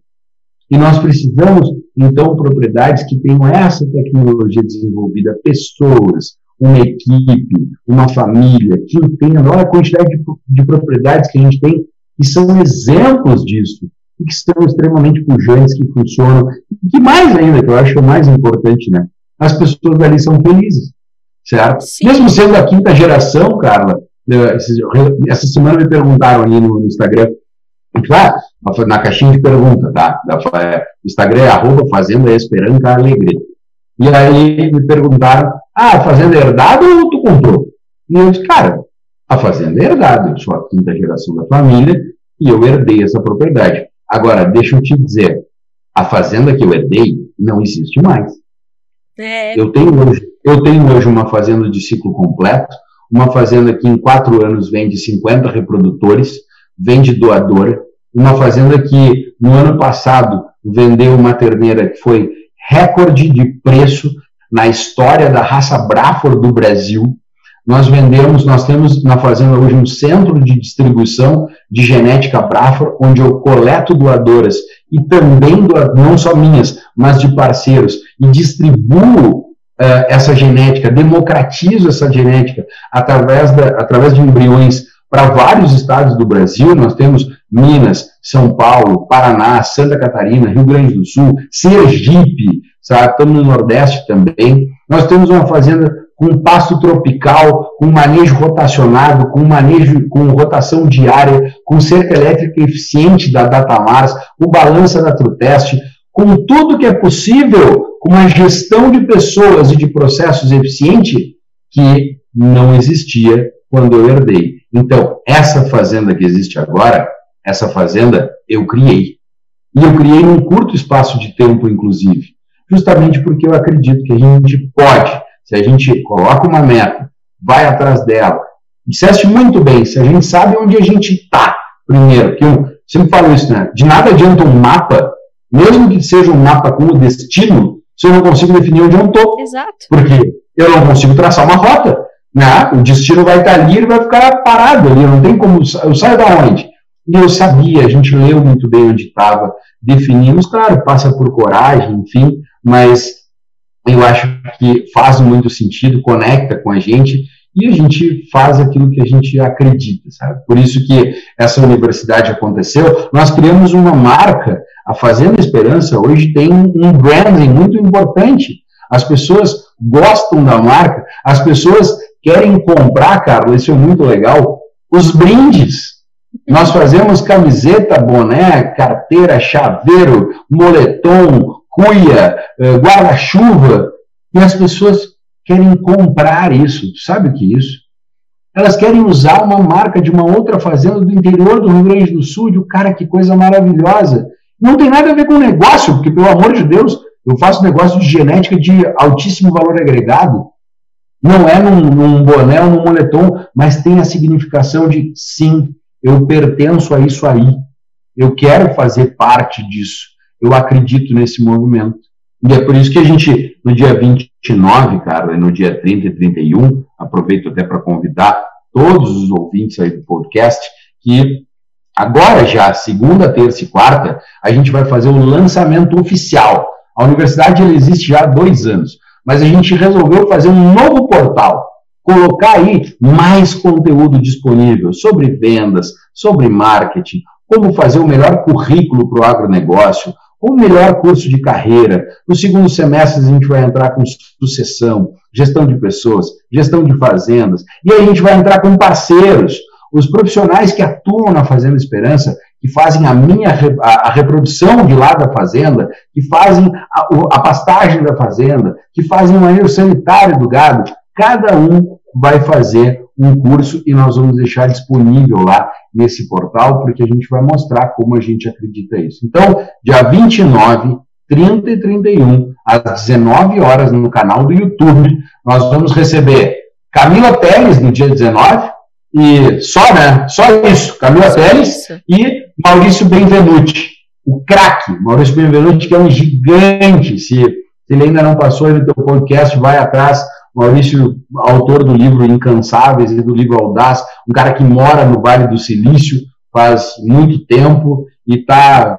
E nós precisamos, então, propriedades que tenham essa tecnologia desenvolvida, pessoas, uma equipe, uma família, que tenha, olha a quantidade de, de propriedades que a gente tem que são exemplos disso, e que estão extremamente pujantes, que funcionam, e que mais ainda, que eu acho o mais importante, né? As pessoas dali são felizes, certo? Sim. Mesmo sendo a quinta geração, Carla, né, essa semana me perguntaram ali no Instagram, claro, na caixinha de pergunta, tá? É, Instagram é arroba Fazenda Esperança Alegria. E aí me perguntaram, ah, a fazenda é herdada ou tu comprou? E eu disse, cara, a fazenda é herdada, eu sou a quinta geração da família e eu herdei essa propriedade. Agora, deixa eu te dizer, a fazenda que eu herdei não existe mais. É. Eu, tenho hoje, eu tenho hoje uma fazenda de ciclo completo, uma fazenda que em quatro anos vende 50 reprodutores, vende doadora, uma fazenda que no ano passado vendeu uma terneira que foi recorde de preço na história da raça Braford do Brasil, nós vendemos, nós temos na fazenda hoje um centro de distribuição de genética Brafra, onde eu coleto doadoras e também, não só minhas, mas de parceiros, e distribuo uh, essa genética, democratizo essa genética através, da, através de embriões para vários estados do Brasil. Nós temos Minas, São Paulo, Paraná, Santa Catarina, Rio Grande do Sul, Sergipe, sabe? estamos no Nordeste também. Nós temos uma fazenda com pasto tropical, com manejo rotacionado, com manejo com rotação diária, com cerca elétrica eficiente da Datamars, com balança da Truteste, com tudo que é possível, com uma gestão de pessoas e de processos eficiente que não existia quando eu herdei. Então, essa fazenda que existe agora, essa fazenda eu criei. E eu criei num curto espaço de tempo, inclusive, justamente porque eu acredito que a gente pode se a gente coloca uma meta, vai atrás dela, disseste muito bem, se a gente sabe onde a gente está, primeiro, que eu sempre falo isso, né? De nada adianta um mapa, mesmo que seja um mapa com o destino, se eu não consigo definir onde eu estou. Exato. Porque eu não consigo traçar uma rota. Né? O destino vai estar ali e vai ficar parado ali. Não tem como. Eu saio da onde? E eu sabia, a gente leu muito bem onde estava, definimos, claro, passa por coragem, enfim, mas eu acho que faz muito sentido, conecta com a gente e a gente faz aquilo que a gente acredita, sabe? Por isso que essa universidade aconteceu. Nós criamos uma marca, a Fazenda Esperança hoje tem um branding muito importante. As pessoas gostam da marca, as pessoas querem comprar, Carlos, isso é muito legal, os brindes. Nós fazemos camiseta, boné, carteira, chaveiro, moletom, cuia, eh, guarda-chuva, e as pessoas querem comprar isso. Sabe o que é isso? Elas querem usar uma marca de uma outra fazenda do interior do Rio Grande do Sul, de um cara, que coisa maravilhosa. Não tem nada a ver com negócio, porque, pelo amor de Deus, eu faço negócio de genética de altíssimo valor agregado. Não é num, num boné ou num moletom, mas tem a significação de sim, eu pertenço a isso aí. Eu quero fazer parte disso eu acredito nesse movimento. E é por isso que a gente, no dia 29, cara, no dia 30 e 31, aproveito até para convidar todos os ouvintes aí do podcast, que agora já, segunda, terça e quarta, a gente vai fazer o lançamento oficial. A universidade ela existe já há dois anos, mas a gente resolveu fazer um novo portal, colocar aí mais conteúdo disponível sobre vendas, sobre marketing, como fazer o melhor currículo para o agronegócio, o melhor curso de carreira. No segundo semestre, a gente vai entrar com sucessão, gestão de pessoas, gestão de fazendas. E aí a gente vai entrar com parceiros, os profissionais que atuam na Fazenda Esperança, que fazem a minha a, reprodução de lá da fazenda, que fazem a, a pastagem da fazenda, que fazem o manejo sanitário do gado. Cada um vai fazer um curso e nós vamos deixar disponível lá nesse portal, porque a gente vai mostrar como a gente acredita isso. Então, dia 29, 30 e 31, às 19 horas, no canal do YouTube, nós vamos receber Camila Teles no dia 19, e só, né? Só isso, Camila Teles e Maurício Benvenuti, o craque, Maurício Benvenuti, que é um gigante. Se, ele ainda não passou no teu podcast, vai atrás Maurício, autor do livro Incansáveis e do livro Audaz, um cara que mora no Vale do Silício faz muito tempo e está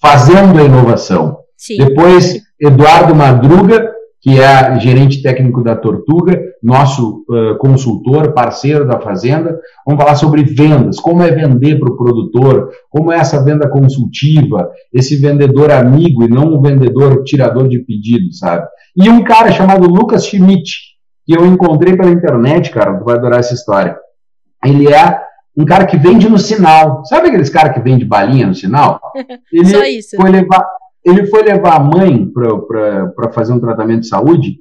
fazendo a inovação. Sim. Depois, Eduardo Madruga, que é gerente técnico da Tortuga, nosso uh, consultor, parceiro da Fazenda. Vamos falar sobre vendas, como é vender para o produtor, como é essa venda consultiva, esse vendedor amigo e não o vendedor tirador de pedidos, sabe? E um cara chamado Lucas Schmidt, que eu encontrei pela internet, cara, tu vai adorar essa história. Ele é um cara que vende no sinal. Sabe aqueles caras que vende balinha no sinal? (laughs) Ele Só isso. Foi levar, ele foi levar a mãe para fazer um tratamento de saúde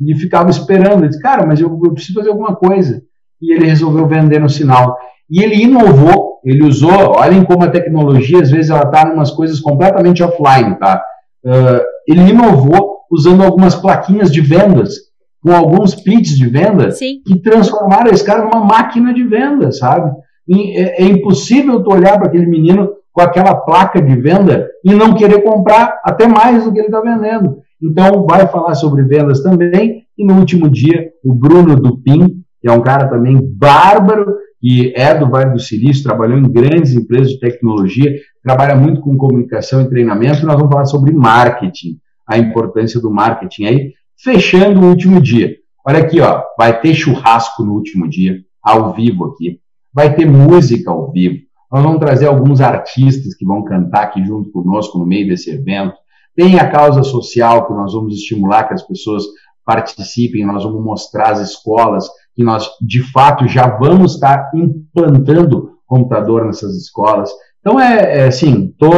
e ficava esperando. Ele disse, cara, mas eu, eu preciso fazer alguma coisa. E ele resolveu vender no sinal. E ele inovou, ele usou, olhem como a tecnologia, às vezes, ela está em umas coisas completamente offline, tá? Uh, ele inovou usando algumas plaquinhas de vendas, com alguns pits de venda, Sim. que transformaram esse cara numa máquina de venda, sabe? E é, é impossível tu olhar para aquele menino com aquela placa de venda e não querer comprar até mais do que ele está vendendo. Então, vai falar sobre vendas também. E no último dia, o Bruno Dupin, que é um cara também bárbaro, que é do Vale do Silício, trabalhou em grandes empresas de tecnologia, trabalha muito com comunicação e treinamento. Nós vamos falar sobre marketing a importância do marketing aí. fechando o último dia. Olha aqui, ó, vai ter churrasco no último dia, ao vivo aqui. Vai ter música ao vivo. Nós vamos trazer alguns artistas que vão cantar aqui junto conosco no meio desse evento. Tem a causa social que nós vamos estimular que as pessoas participem, nós vamos mostrar as escolas que nós de fato já vamos estar implantando computador nessas escolas. Então é, é assim, tô,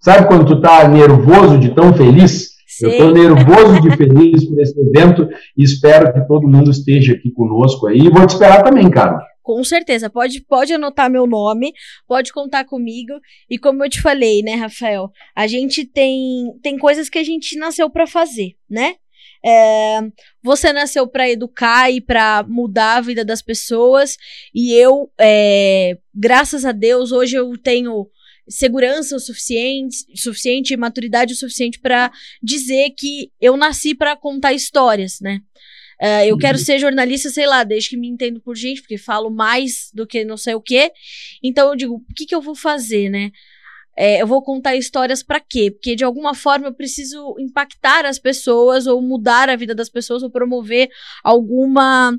sabe quando tu tá nervoso de tão feliz? Sim. Eu estou nervoso de (laughs) feliz por esse evento e espero que todo mundo esteja aqui conosco aí. E vou te esperar também, cara. Com certeza, pode, pode anotar meu nome, pode contar comigo. E como eu te falei, né, Rafael, a gente tem, tem coisas que a gente nasceu para fazer, né? É, você nasceu para educar e para mudar a vida das pessoas, e eu, é, graças a Deus, hoje eu tenho segurança o suficiente, suficiente maturidade o suficiente para dizer que eu nasci para contar histórias, né? Uh, eu uhum. quero ser jornalista, sei lá, desde que me entendo por gente, porque falo mais do que não sei o quê. Então eu digo, o que, que eu vou fazer, né? É, eu vou contar histórias para quê? Porque de alguma forma eu preciso impactar as pessoas ou mudar a vida das pessoas ou promover alguma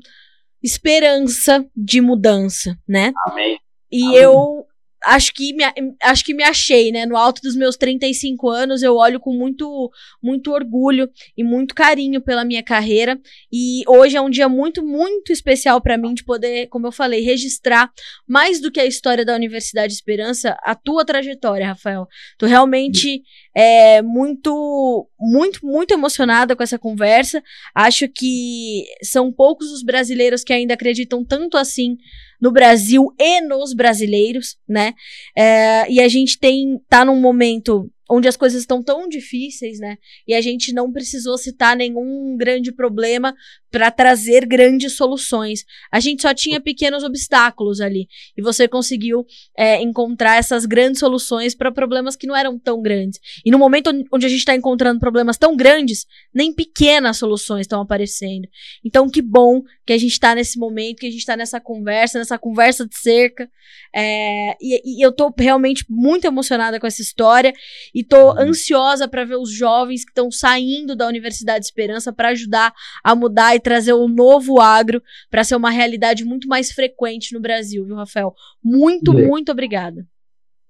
esperança de mudança, né? Amém. E Amém. eu acho que me, acho que me achei, né? No alto dos meus 35 anos, eu olho com muito, muito orgulho e muito carinho pela minha carreira. E hoje é um dia muito, muito especial para mim de poder, como eu falei, registrar mais do que a história da Universidade Esperança, a tua trajetória, Rafael. Tô realmente é, muito, muito, muito emocionada com essa conversa. Acho que são poucos os brasileiros que ainda acreditam tanto assim no Brasil e nos brasileiros, né? É, e a gente tem tá num momento onde as coisas estão tão difíceis, né? E a gente não precisou citar nenhum grande problema para trazer grandes soluções. A gente só tinha pequenos obstáculos ali. E você conseguiu é, encontrar essas grandes soluções para problemas que não eram tão grandes. E no momento onde a gente está encontrando problemas tão grandes, nem pequenas soluções estão aparecendo. Então, que bom que a gente está nesse momento, que a gente está nessa conversa, nessa conversa de cerca. É, e, e eu estou realmente muito emocionada com essa história. E tô uhum. ansiosa para ver os jovens que estão saindo da Universidade Esperança para ajudar a mudar e trazer um novo agro para ser uma realidade muito mais frequente no Brasil, viu, Rafael? Muito, muito obrigada.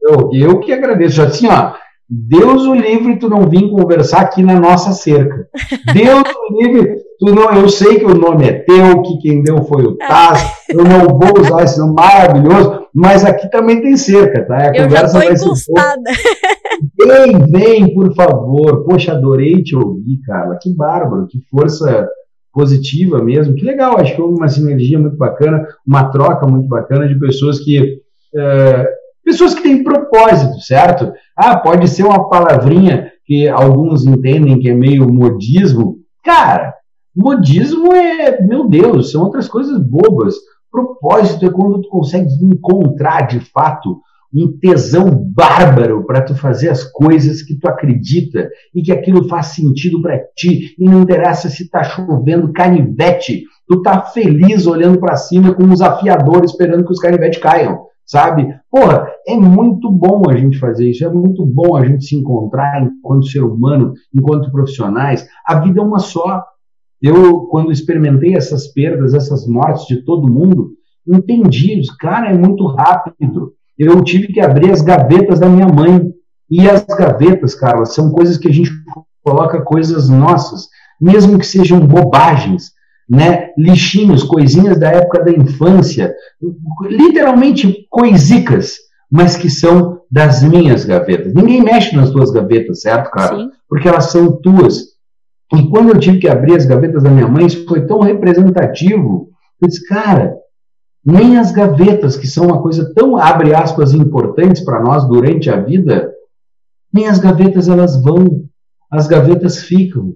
Eu, eu que agradeço. Assim, ó, Deus o livre tu não vir conversar aqui na nossa cerca. (laughs) Deus o livre, tu não, eu sei que o nome é teu, que quem deu foi o Taz, eu não vou usar esse nome maravilhoso, mas aqui também tem cerca, tá? A eu já tô encostada. (laughs) Vem, vem, por favor. Poxa, adorei te ouvir, Carla. Que bárbaro, que força positiva mesmo. Que legal, acho que houve uma sinergia muito bacana, uma troca muito bacana de pessoas que. É, pessoas que têm propósito, certo? Ah, pode ser uma palavrinha que alguns entendem que é meio modismo. Cara, modismo é, meu Deus, são outras coisas bobas. Propósito é quando tu consegue encontrar de fato um tesão bárbaro para tu fazer as coisas que tu acredita e que aquilo faz sentido para ti e não interessa se tá chovendo canivete, tu tá feliz olhando para cima com os afiadores esperando que os canivetes caiam, sabe? Porra, é muito bom a gente fazer isso, é muito bom a gente se encontrar enquanto ser humano, enquanto profissionais. A vida é uma só. Eu, quando experimentei essas perdas, essas mortes de todo mundo, entendi, cara, é muito rápido eu tive que abrir as gavetas da minha mãe. E as gavetas, Carla, são coisas que a gente coloca coisas nossas, mesmo que sejam bobagens, né? Lixinhos, coisinhas da época da infância, literalmente coisicas, mas que são das minhas gavetas. Ninguém mexe nas tuas gavetas, certo, cara? Sim. Porque elas são tuas. E quando eu tive que abrir as gavetas da minha mãe, isso foi tão representativo. Eu disse, cara, nem as gavetas, que são uma coisa tão, abre aspas, importantes para nós durante a vida, nem as gavetas elas vão, as gavetas ficam,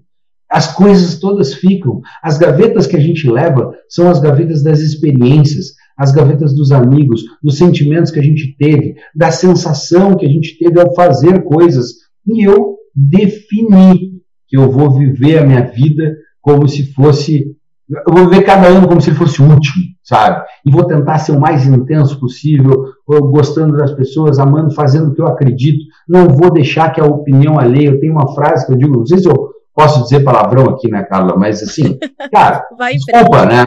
as coisas todas ficam. As gavetas que a gente leva são as gavetas das experiências, as gavetas dos amigos, dos sentimentos que a gente teve, da sensação que a gente teve ao fazer coisas. E eu defini que eu vou viver a minha vida como se fosse eu vou viver cada ano como se fosse o último, sabe? E vou tentar ser o mais intenso possível, gostando das pessoas, amando, fazendo o que eu acredito. Não vou deixar que a opinião alheia. Eu tenho uma frase que eu digo, não sei se eu posso dizer palavrão aqui, né, Carla? Mas assim, (laughs) cara, desculpa, né?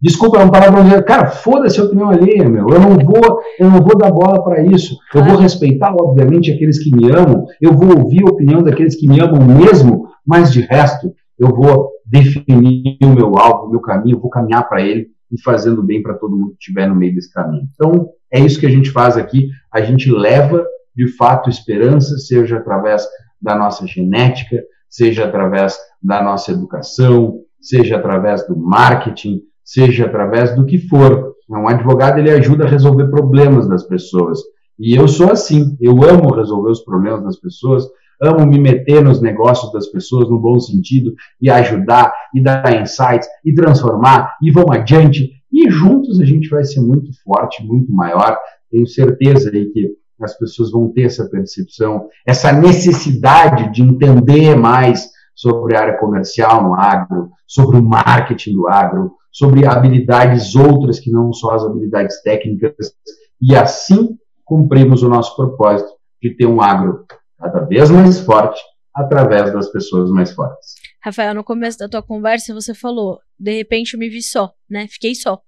Desculpa, é um palavrão. Cara, foda-se a opinião alheia, meu. Eu não vou, eu não vou dar bola para isso. Eu vou respeitar, obviamente, aqueles que me amam. Eu vou ouvir a opinião daqueles que me amam mesmo, mas de resto, eu vou definir o meu alvo, o meu caminho, eu vou caminhar para ele e fazendo bem para todo mundo que estiver no meio desse caminho. Então, é isso que a gente faz aqui. A gente leva, de fato, esperança, seja através da nossa genética, seja através da nossa educação, seja através do marketing, seja através do que for. Um advogado ele ajuda a resolver problemas das pessoas. E eu sou assim, eu amo resolver os problemas das pessoas, amo me meter nos negócios das pessoas no bom sentido e ajudar e dar insights e transformar e vamos adiante. E juntos a gente vai ser muito forte, muito maior. Tenho certeza aí que as pessoas vão ter essa percepção, essa necessidade de entender mais sobre a área comercial no agro, sobre o marketing do agro, sobre habilidades outras que não só as habilidades técnicas, e assim cumprimos o nosso propósito de ter um agro cada vez mais forte através das pessoas mais fortes. Rafael, no começo da tua conversa você falou, de repente eu me vi só, né? Fiquei só.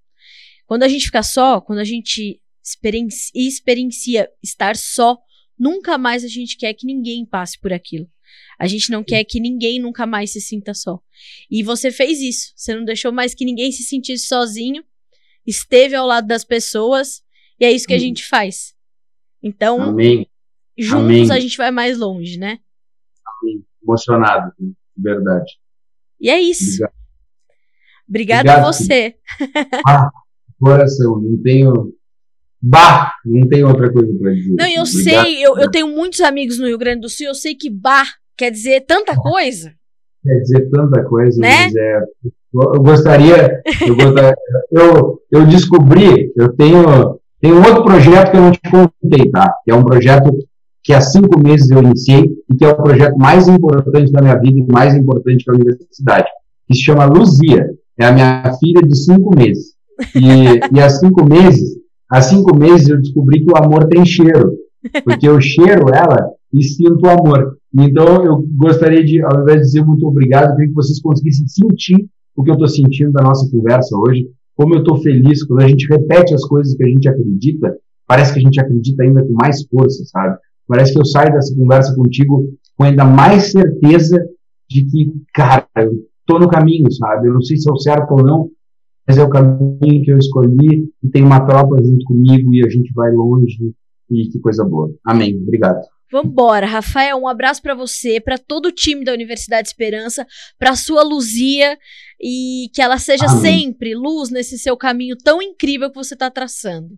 Quando a gente fica só, quando a gente experiência, experiencia estar só, nunca mais a gente quer que ninguém passe por aquilo. A gente não quer que ninguém nunca mais se sinta só. E você fez isso. Você não deixou mais que ninguém se sentisse sozinho, esteve ao lado das pessoas, e é isso que a gente faz. Então, Amém. Juntos Amém. a gente vai mais longe, né? Amém. Emocionado, verdade. E é isso. Obrigado. Obrigado, a você. Ah, coração, não tenho. Bah! Não tem outra coisa para dizer. Não, eu Obrigado. sei, eu, eu tenho muitos amigos no Rio Grande do Sul, eu sei que bar quer dizer tanta coisa. Quer dizer tanta coisa, Né? mas é. Eu gostaria. Eu, gostaria eu, eu descobri, eu tenho, tenho um outro projeto que eu não te contei, tá? Que é um projeto que há cinco meses eu iniciei e que é o projeto mais importante da minha vida e mais importante que a universidade, que se chama Luzia. É a minha filha de cinco meses. E, (laughs) e há cinco meses, há cinco meses eu descobri que o amor tem cheiro, porque eu cheiro ela e sinto o amor. Então eu gostaria de, ao invés de dizer muito obrigado, eu queria que vocês conseguissem sentir o que eu estou sentindo da nossa conversa hoje, como eu estou feliz quando a gente repete as coisas que a gente acredita, parece que a gente acredita ainda com mais força, sabe? Parece que eu saio dessa conversa contigo com ainda mais certeza de que, cara, eu tô no caminho, sabe? Eu não sei se é o certo ou não, mas é o caminho que eu escolhi e tem uma tropa junto comigo e a gente vai longe e que coisa boa. Amém. Obrigado. Vambora, Rafael, um abraço pra você, pra todo o time da Universidade Esperança, pra sua Luzia e que ela seja Amém. sempre luz nesse seu caminho tão incrível que você tá traçando.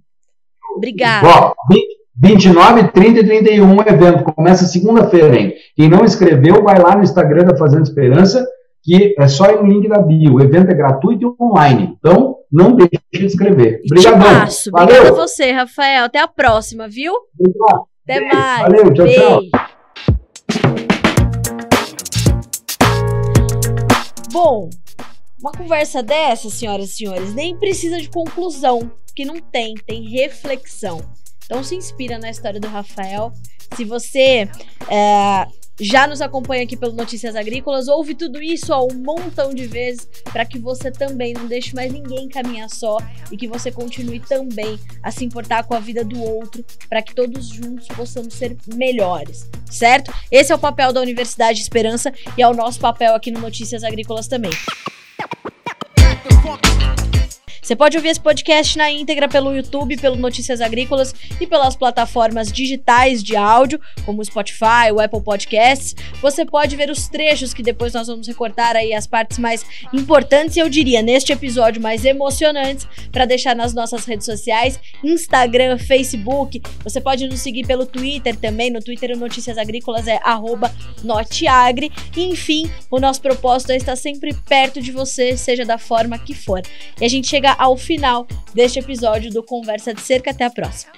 Obrigada. Ó, 29, 30 e 31 o evento. Começa segunda-feira, hein? Quem não inscreveu, vai lá no Instagram da Fazenda Esperança, que é só ir no link da bio. O evento é gratuito e online. Então, não deixe de inscrever. Obrigadão. Obrigada a você, Rafael. Até a próxima, viu? Obrigado. Até Beijo. mais. Valeu, tchau, tchau. Beijo. Bom, uma conversa dessa, senhoras e senhores, nem precisa de conclusão, que não tem, tem reflexão. Então se inspira na história do Rafael. Se você é, já nos acompanha aqui pelo Notícias Agrícolas, ouve tudo isso ó, um montão de vezes para que você também não deixe mais ninguém caminhar só e que você continue também a se importar com a vida do outro para que todos juntos possamos ser melhores, certo? Esse é o papel da Universidade Esperança e é o nosso papel aqui no Notícias Agrícolas também. Você pode ouvir esse podcast na íntegra pelo YouTube, pelo Notícias Agrícolas e pelas plataformas digitais de áudio, como o Spotify, o Apple Podcasts. Você pode ver os trechos que depois nós vamos recortar aí as partes mais importantes e eu diria neste episódio mais emocionantes para deixar nas nossas redes sociais, Instagram, Facebook. Você pode nos seguir pelo Twitter também. No Twitter Notícias Agrícolas é Noteagri. Enfim, o nosso propósito é estar sempre perto de você, seja da forma que for. E a gente chega ao final deste episódio do Conversa de Cerca. Até a próxima.